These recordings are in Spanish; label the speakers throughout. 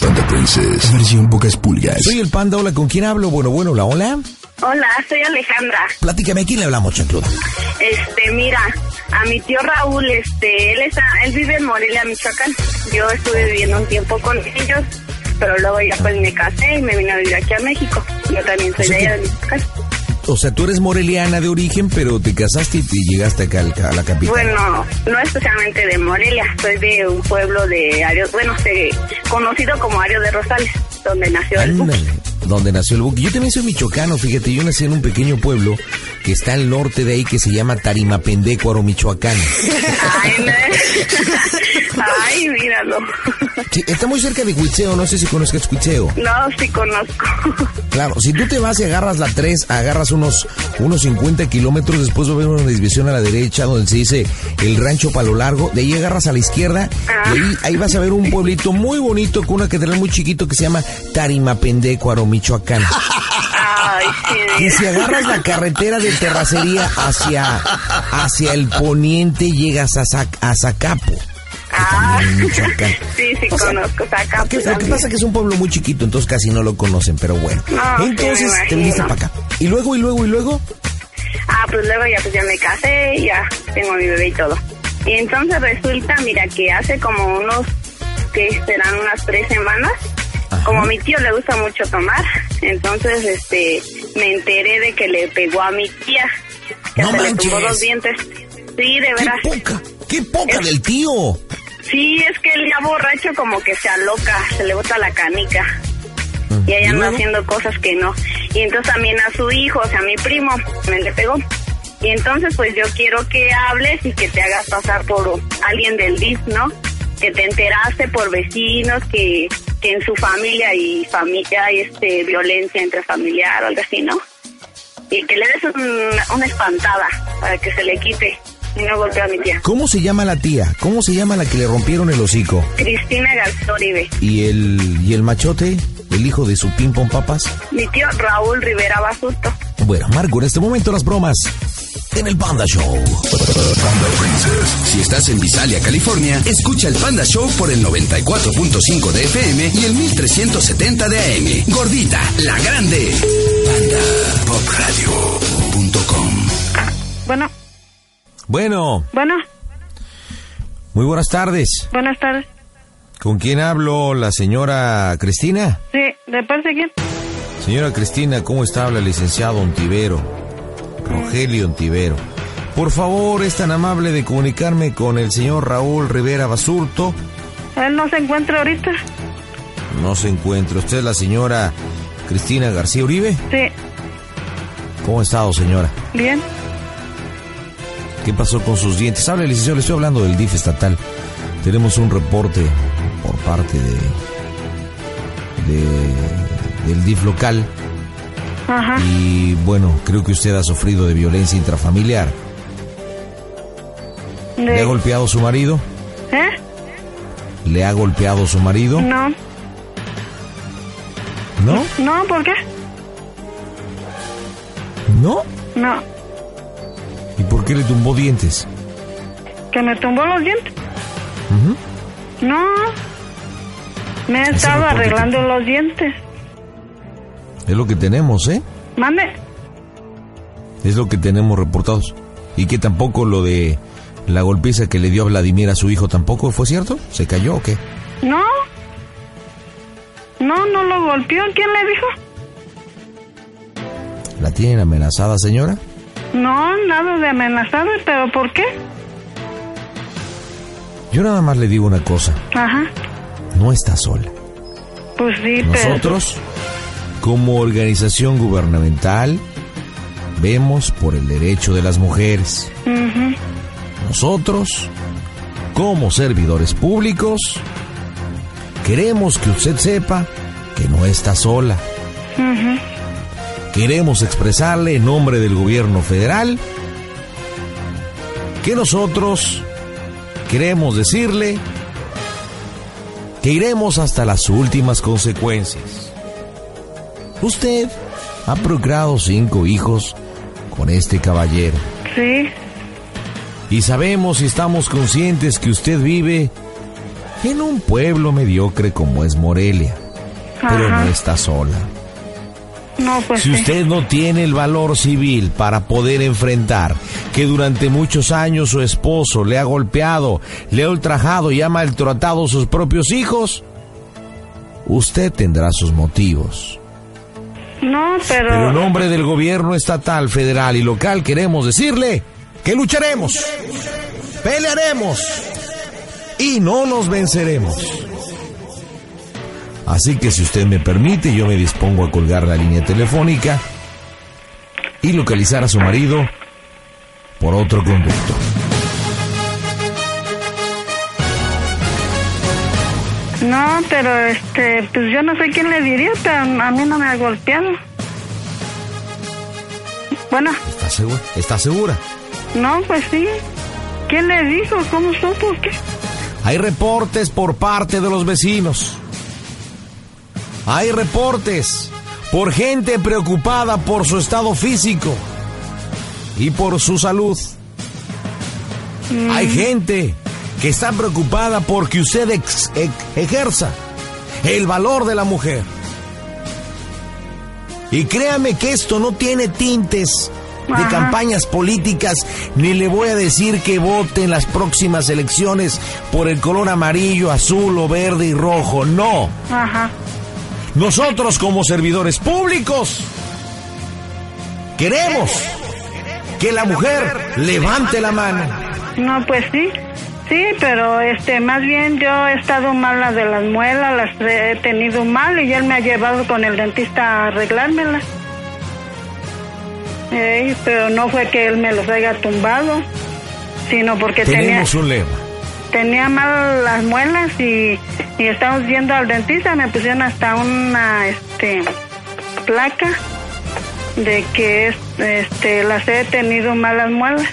Speaker 1: Panda Princess. Versión pocas pulgas.
Speaker 2: Soy el panda, hola, ¿con quién hablo? Bueno, bueno, hola, hola.
Speaker 3: Hola, soy Alejandra.
Speaker 2: Platícame, ¿a quién le hablamos, chancluda?
Speaker 3: Este, mira, a mi tío Raúl, este, él está, él vive en Morelia, Michoacán. Yo estuve viviendo un tiempo con ellos, pero luego ya pues me casé y me vine a vivir aquí a México. Yo también soy de allá
Speaker 2: que-
Speaker 3: de Michoacán.
Speaker 2: O sea, tú eres moreliana de origen, pero te casaste y te llegaste acá a la capital.
Speaker 3: Bueno, no especialmente de Morelia, soy de un pueblo de Ario, bueno, conocido como Ario de Rosales, donde nació el.
Speaker 2: Ándale, donde nació el buque. Yo también soy michoacano, fíjate, yo nací en un pequeño pueblo que está al norte de ahí que se llama Tarimapendecuaro, Michoacán.
Speaker 3: Ay, no. Ay, míralo.
Speaker 2: Sí, está muy cerca de Huitzeo, no sé si conozcas Huitzeo.
Speaker 3: No, sí conozco.
Speaker 2: Claro, si tú te vas y agarras la 3, agarras unos, unos 50 kilómetros, después haber una desviación a la derecha donde se dice el rancho Palo Largo, de ahí agarras a la izquierda y ahí, ahí vas a ver un pueblito muy bonito con una catedral muy chiquito que se llama Tarimapendecuaro, Michoacán.
Speaker 3: Ay,
Speaker 2: Y
Speaker 3: sí.
Speaker 2: si agarras la carretera de terracería hacia, hacia el poniente, llegas a, Zac- a Zacapo.
Speaker 3: Ah, sí, sí
Speaker 2: O sea,
Speaker 3: conozco. Acá,
Speaker 2: Lo que, lo que pasa es que es un pueblo muy chiquito, entonces casi no lo conocen, pero bueno.
Speaker 3: No, sí,
Speaker 2: entonces
Speaker 3: me
Speaker 2: te viniste para acá. Y luego, y luego, y luego.
Speaker 3: Ah, pues luego ya, pues ya me casé, ya tengo a mi bebé y todo. Y entonces resulta, mira, que hace como unos, que serán unas tres semanas,
Speaker 2: Ajá.
Speaker 3: como a mi tío le gusta mucho tomar, entonces, este, me enteré de que le pegó a mi tía, que
Speaker 2: No
Speaker 3: se le tumbó los dientes. Sí, de
Speaker 2: ¡Qué
Speaker 3: veras.
Speaker 2: poca! ¡Qué poca
Speaker 3: Es-
Speaker 2: del tío!
Speaker 3: Sí, es que él ya borracho como que se aloca, se le bota la canica. Y
Speaker 2: ¿Y
Speaker 3: ella anda haciendo cosas que no. Y entonces también a su hijo, o sea, a mi primo, me le pegó. Y entonces pues yo quiero que hables y que te hagas pasar por alguien del DIF, ¿no? Que te enteraste por vecinos, que, que en su familia y familia hay este, violencia intrafamiliar o algo así, ¿no? Y que le des un- una espantada para que se le quite y no golpee a mi tía.
Speaker 2: ¿Cómo se llama la tía? ¿Cómo se llama la que le rompieron el hocico?
Speaker 3: Cristina García Oribe.
Speaker 2: ¿Y el, y el machote? ¿El hijo de su ping pong papas?
Speaker 3: Mi tío Raúl Rivera Basurto.
Speaker 2: Bueno, Marco, en este momento las bromas en el Panda Show.
Speaker 1: Panda Princess.
Speaker 4: Si estás en Visalia, California, escucha el Panda Show por el 94.5 de FM y el 1370 de AM. Gordita, la grande. PandaPopRadio.com
Speaker 3: Bueno,
Speaker 2: Bueno,
Speaker 3: bueno,
Speaker 2: muy buenas tardes.
Speaker 3: buenas tardes.
Speaker 2: ¿Con quién hablo? ¿La señora Cristina?
Speaker 3: Sí, ¿de parte de quién?
Speaker 2: Señora Cristina, ¿cómo está? Habla el licenciado Ontivero. Rogelio Ontivero. Por favor, es tan amable de comunicarme con el señor Raúl Rivera Basurto.
Speaker 3: Él no se encuentra ahorita.
Speaker 2: No se encuentra. ¿Usted es la señora Cristina García Uribe?
Speaker 3: Sí,
Speaker 2: ¿Cómo ha estado, señora?
Speaker 3: bien.
Speaker 2: ¿Qué pasó con sus dientes? Habla, licenciado, le estoy hablando del DIF estatal. Tenemos un reporte por parte de, de- del DIF local
Speaker 3: Ajá.
Speaker 2: y bueno, creo que usted ha sufrido de violencia intrafamiliar. ¿Le ha golpeado su marido?
Speaker 3: ¿Eh?
Speaker 2: ¿Le ha golpeado su marido?
Speaker 3: No,
Speaker 2: ¿No?
Speaker 3: no, ¿por qué?
Speaker 2: ¿No?
Speaker 3: No,
Speaker 2: ¿Y por qué le tumbó dientes?
Speaker 3: que me tumbó los dientes.
Speaker 2: Ujú.
Speaker 3: No, me estaba arreglando los dientes.
Speaker 2: Es lo que tenemos, ¿eh?
Speaker 3: Mande.
Speaker 2: Es lo que tenemos reportados. Y que tampoco lo de la golpiza que le dio a Vladimir a su hijo tampoco fue cierto. ¿Se cayó o qué?
Speaker 3: No. No, no lo golpeó. ¿Quién le dijo?
Speaker 2: ¿La tienen amenazada, señora?
Speaker 3: No, nada de amenazado, pero ¿por qué?
Speaker 2: Yo nada más le digo una cosa.
Speaker 3: Ajá.
Speaker 2: No está sola.
Speaker 3: Pues sí, pero...
Speaker 2: Como organización gubernamental, vemos por el derecho de las mujeres. Nosotros, como servidores públicos, queremos que usted sepa que no está sola. Queremos expresarle en nombre del gobierno federal que nosotros queremos decirle que iremos hasta las últimas consecuencias. Usted ha procreado cinco hijos con este caballero.
Speaker 3: Sí,
Speaker 2: Y sabemos y estamos conscientes que usted vive en un pueblo mediocre como es Morelia. Pero no está sola.
Speaker 5: No, pues
Speaker 2: Si
Speaker 5: sí.
Speaker 2: usted no tiene el valor civil para poder enfrentar que durante muchos años su esposo le ha golpeado, le ha ultrajado y ha maltratado a sus propios hijos, usted tendrá sus motivos.
Speaker 5: No, pero...
Speaker 2: En nombre del gobierno estatal, federal y local queremos decirle que lucharemos, pelearemos y no nos venceremos. Así que si usted me permite, yo me dispongo a colgar la línea telefónica y localizar a su marido por otro conducto.
Speaker 5: No, pero este, pues yo no sé quién le diría, pero a mí no me ha golpeado. Bueno,
Speaker 2: ¿Está segura? ¿Está segura?
Speaker 5: no, pues sí. ¿Quién le dijo? ¿Cómo supo? ¿Qué?
Speaker 2: Hay reportes por parte de los vecinos. Hay reportes por gente preocupada por su estado físico y por su salud. Hay gente que está preocupada porque usted ex- ex- ejerza el valor de la mujer. Y créame que esto no tiene tintes de
Speaker 5: Ajá.
Speaker 2: campañas políticas, ni le voy a decir que vote en las próximas elecciones por el color amarillo, azul o verde y rojo. No.
Speaker 5: Ajá.
Speaker 2: Nosotros como servidores públicos queremos que la mujer levante la mano.
Speaker 5: No, pues sí. Sí, pero este, más bien yo he estado mala de las muelas, las he tenido mal y él me ha llevado con el dentista a arreglármelas. Pero no fue que él me los haya tumbado, sino porque tenía,
Speaker 2: Tenemos un lema.
Speaker 5: tenía mal las muelas y, y estamos yendo al dentista, me pusieron hasta una este placa de que es- este las he tenido malas muelas.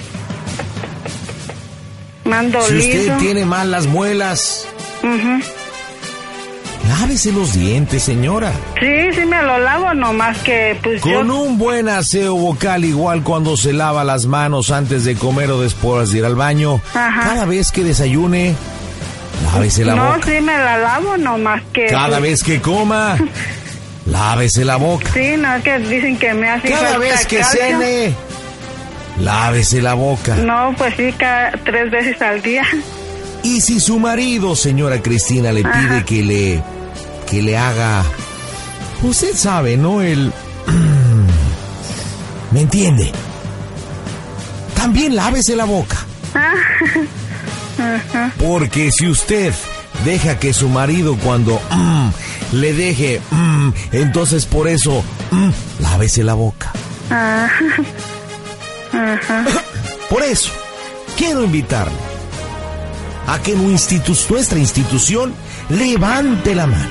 Speaker 2: Si usted tiene mal las muelas, lávese los dientes, señora.
Speaker 5: Sí, sí me lo lavo, nomás que pues yo...
Speaker 2: Con un buen aseo vocal, igual cuando se lava las manos antes de comer o después de ir al baño,
Speaker 5: Ajá.
Speaker 2: cada vez que desayune, lávese la
Speaker 5: no,
Speaker 2: boca.
Speaker 5: sí me la lavo, nomás que...
Speaker 2: Cada
Speaker 5: pues,
Speaker 2: vez que coma, lávese la boca.
Speaker 5: Sí, no, es que dicen que me hace
Speaker 2: Cada vez que
Speaker 5: calcio.
Speaker 2: cene, lávese la boca.
Speaker 5: No, pues sí, cada tres veces al día.
Speaker 2: Y si su marido, señora Cristina, le pide que le que le haga usted sabe, ¿no? El ¿Me entiende? También lávese la boca. Porque si usted deja que su marido cuando mm, le deje mm, entonces por eso mm, lávese la boca.
Speaker 5: Ah, Ajá.
Speaker 2: Por eso, quiero invitarle a que institu- nuestra institución levante la mano.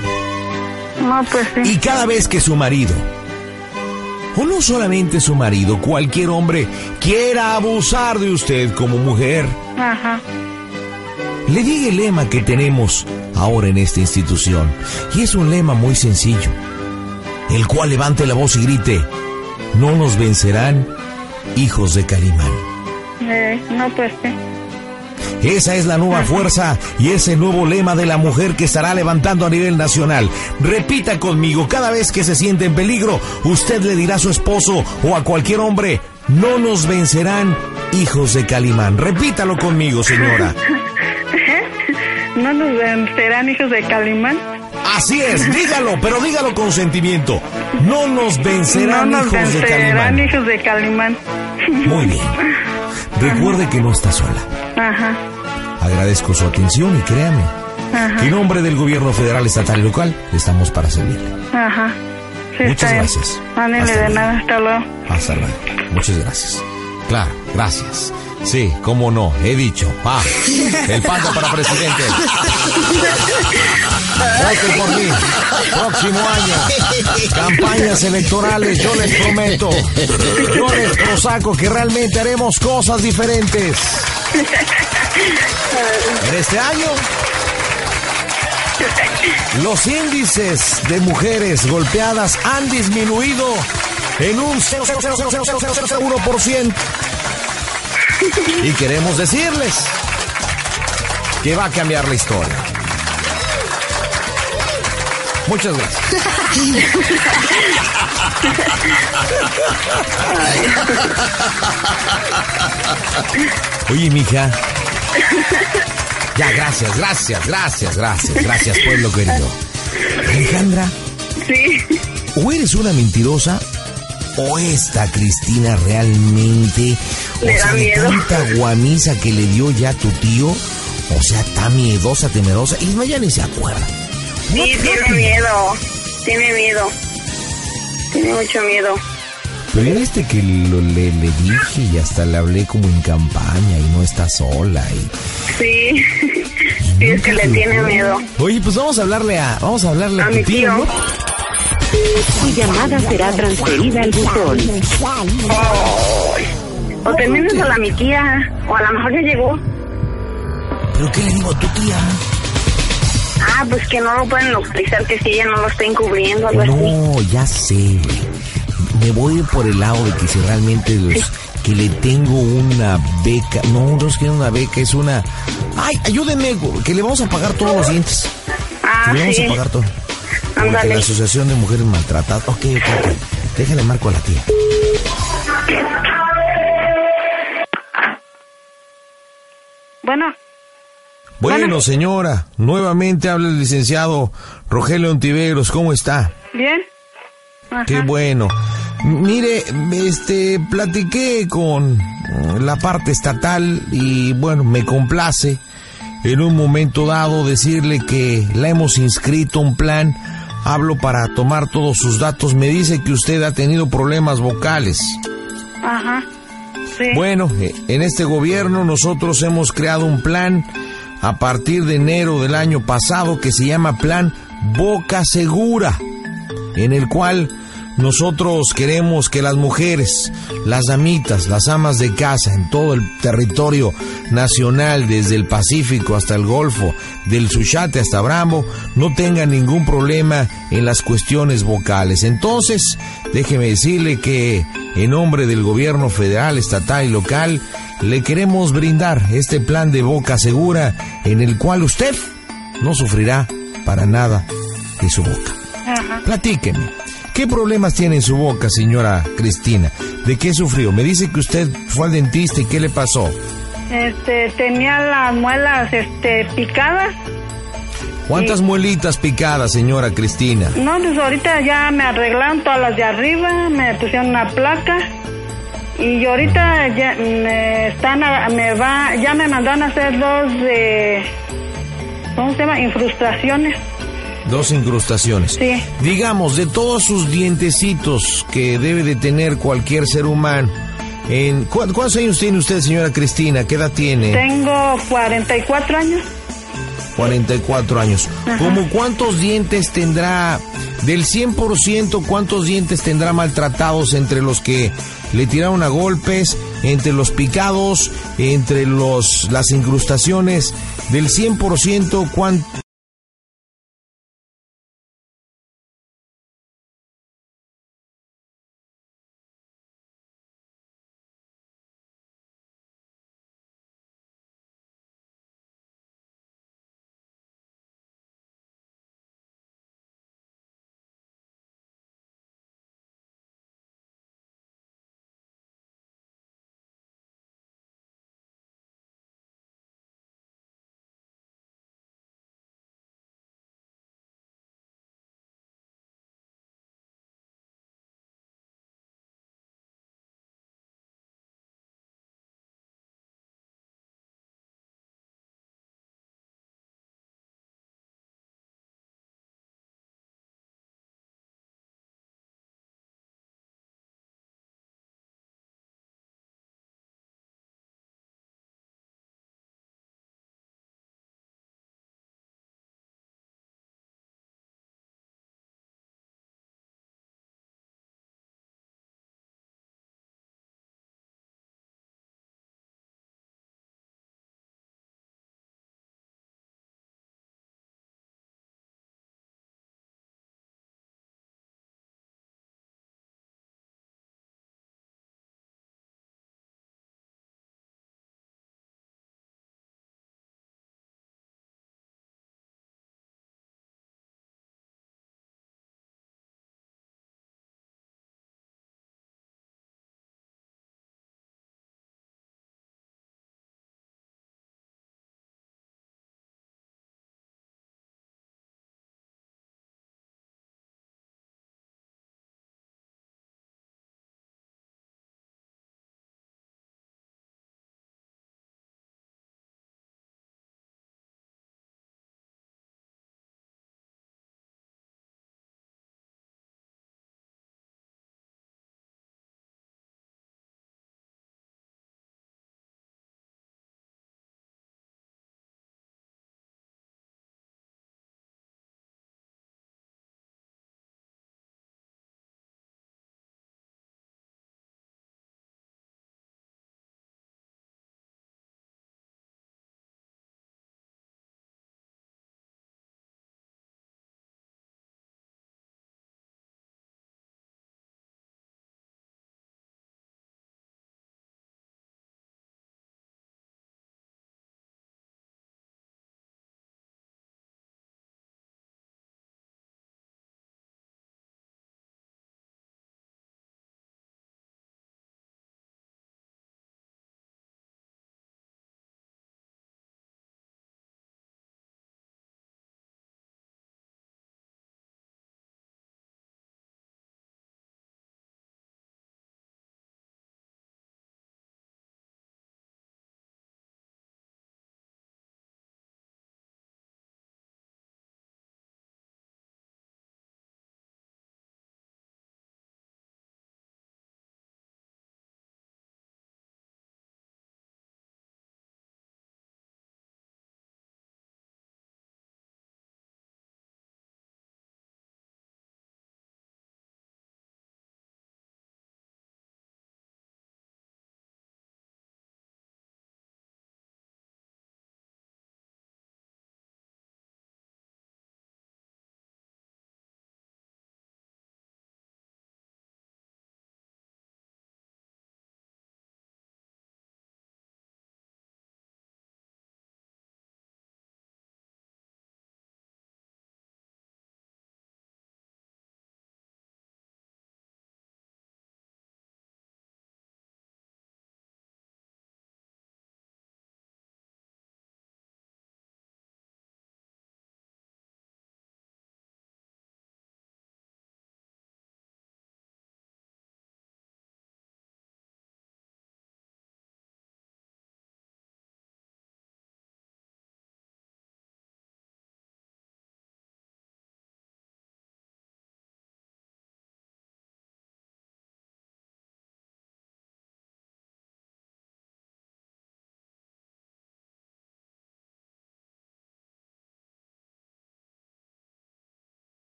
Speaker 5: No, pues sí.
Speaker 2: Y cada vez que su marido, o no solamente su marido, cualquier hombre quiera abusar de usted como mujer,
Speaker 5: Ajá.
Speaker 2: le diga el lema que tenemos ahora en esta institución. Y es un lema muy sencillo, el cual levante la voz y grite, no nos vencerán hijos de Calimán.
Speaker 5: Eh, no, pues sí.
Speaker 2: Esa es la nueva fuerza y ese nuevo lema de la mujer que estará levantando a nivel nacional. Repita conmigo, cada vez que se siente en peligro, usted le dirá a su esposo o a cualquier hombre, no nos vencerán hijos de Calimán. Repítalo conmigo, señora.
Speaker 5: ¿No nos vencerán hijos de Calimán?
Speaker 2: Así es, dígalo, pero dígalo con sentimiento. No nos vencerán
Speaker 5: no nos
Speaker 2: hijos de
Speaker 5: vencerán
Speaker 2: Calimán.
Speaker 5: hijos de Calimán.
Speaker 2: Muy bien. Recuerde que no está sola.
Speaker 5: Ajá.
Speaker 2: Agradezco su atención y créame
Speaker 5: Ajá.
Speaker 2: en nombre del gobierno federal, estatal y local estamos para servirle.
Speaker 5: Ajá. Sí,
Speaker 2: Muchas gracias. Hasta
Speaker 5: de nada, hasta luego.
Speaker 2: Hasta luego. Muchas gracias. Claro, gracias. Sí, cómo no, he dicho. Ah, el panda para presidente. Voten por mí. Próximo año. Campañas electorales, yo les prometo. Yo les prosaco que realmente haremos cosas diferentes. En este año, los índices de mujeres golpeadas han disminuido en un 0,00001%. Y queremos decirles que va a cambiar la historia. Muchas gracias. Oye, mija. Ya, gracias, gracias, gracias, gracias, gracias, pueblo querido. Alejandra.
Speaker 3: Sí.
Speaker 2: O eres una mentirosa o esta Cristina realmente, o sea, de
Speaker 3: miedo.
Speaker 2: tanta guamisa que le dio ya tu tío, o sea, está miedosa, temerosa, y no ya ni se acuerda.
Speaker 3: Sí, tiene miedo. Tiene miedo. Tiene mucho miedo.
Speaker 2: Pero ya viste que lo- le, le dije y hasta le hablé como en campaña y no está sola y...
Speaker 3: Sí. Sí, es que le tiene miedo.
Speaker 2: Oye, pues vamos a hablarle a, vamos a hablarle a,
Speaker 3: A
Speaker 2: tu
Speaker 3: mi
Speaker 2: tío,
Speaker 3: tío.
Speaker 2: ¿no?
Speaker 6: Su llamada será transferida al buzón.
Speaker 3: O terminas a la mi tía. O a lo mejor ya llegó.
Speaker 2: ¿Pero qué le digo a tu tía?
Speaker 3: Ah, pues que no lo pueden localizar, que si ella no lo está encubriendo, algo así.
Speaker 2: No, ya sé, güey. Me voy por el lado de que si realmente los, que le tengo una beca, no, no es que una beca, es una... Ay, ayúdenme, que le vamos a pagar todos los dientes.
Speaker 3: Ah,
Speaker 2: le vamos
Speaker 3: sí.
Speaker 2: a pagar todo. Porque la Asociación de Mujeres Maltratadas. Ok, ok, ok. Déjale marco a la tía.
Speaker 5: Bueno,
Speaker 2: Bueno,
Speaker 5: Bueno.
Speaker 2: señora, nuevamente habla el licenciado Rogelio Ontiveros. ¿Cómo está?
Speaker 5: ¿bien? Ajá.
Speaker 2: Qué bueno. Mire, este, platiqué con mm, la parte estatal y bueno, me complace en un momento dado decirle que la hemos inscrito un plan. Hablo para tomar todos sus datos. Me dice que usted ha tenido problemas vocales.
Speaker 5: Ajá. Sí.
Speaker 2: Bueno, eh, en este gobierno nosotros hemos creado un plan a partir de enero del año pasado que se llama Plan Boca Segura, en el cual nosotros queremos que las mujeres, las damitas, las amas de casa en todo el territorio nacional, desde el Pacífico hasta el Golfo, del Suchate hasta Brambo, no tengan ningún problema en las cuestiones vocales. Entonces, déjeme decirle que en nombre del gobierno federal, estatal y local, le queremos brindar este plan de boca segura en el cual usted no sufrirá para nada de su boca.
Speaker 5: Ajá.
Speaker 2: Platíqueme. ¿Qué problemas tiene en su boca, señora Cristina? ¿De qué sufrió? Me dice que usted fue al dentista y ¿qué le pasó?
Speaker 5: Este, tenía las muelas, este, picadas.
Speaker 2: ¿Cuántas muelitas picadas, señora Cristina?
Speaker 5: No, pues ahorita ya me arreglaron todas las de arriba, me pusieron una placa. Y ahorita ya me están, a- me va, ya me mandaron a hacer dos de, ¿cómo se llama? Infrustraciones.
Speaker 2: Dos incrustaciones.
Speaker 5: Sí.
Speaker 2: Digamos, de todos sus dientecitos que debe de tener cualquier ser humano, en, ¿cu- ¿cuántos años tiene usted, señora Cristina? ¿Qué edad tiene?
Speaker 5: Tengo 44 años.
Speaker 2: 44 años. ¿Cómo cuántos dientes tendrá, del 100%, cuántos dientes tendrá maltratados entre los que le tiraron a golpes, entre los picados, entre los, las incrustaciones? Del 100%, ¿cuánto?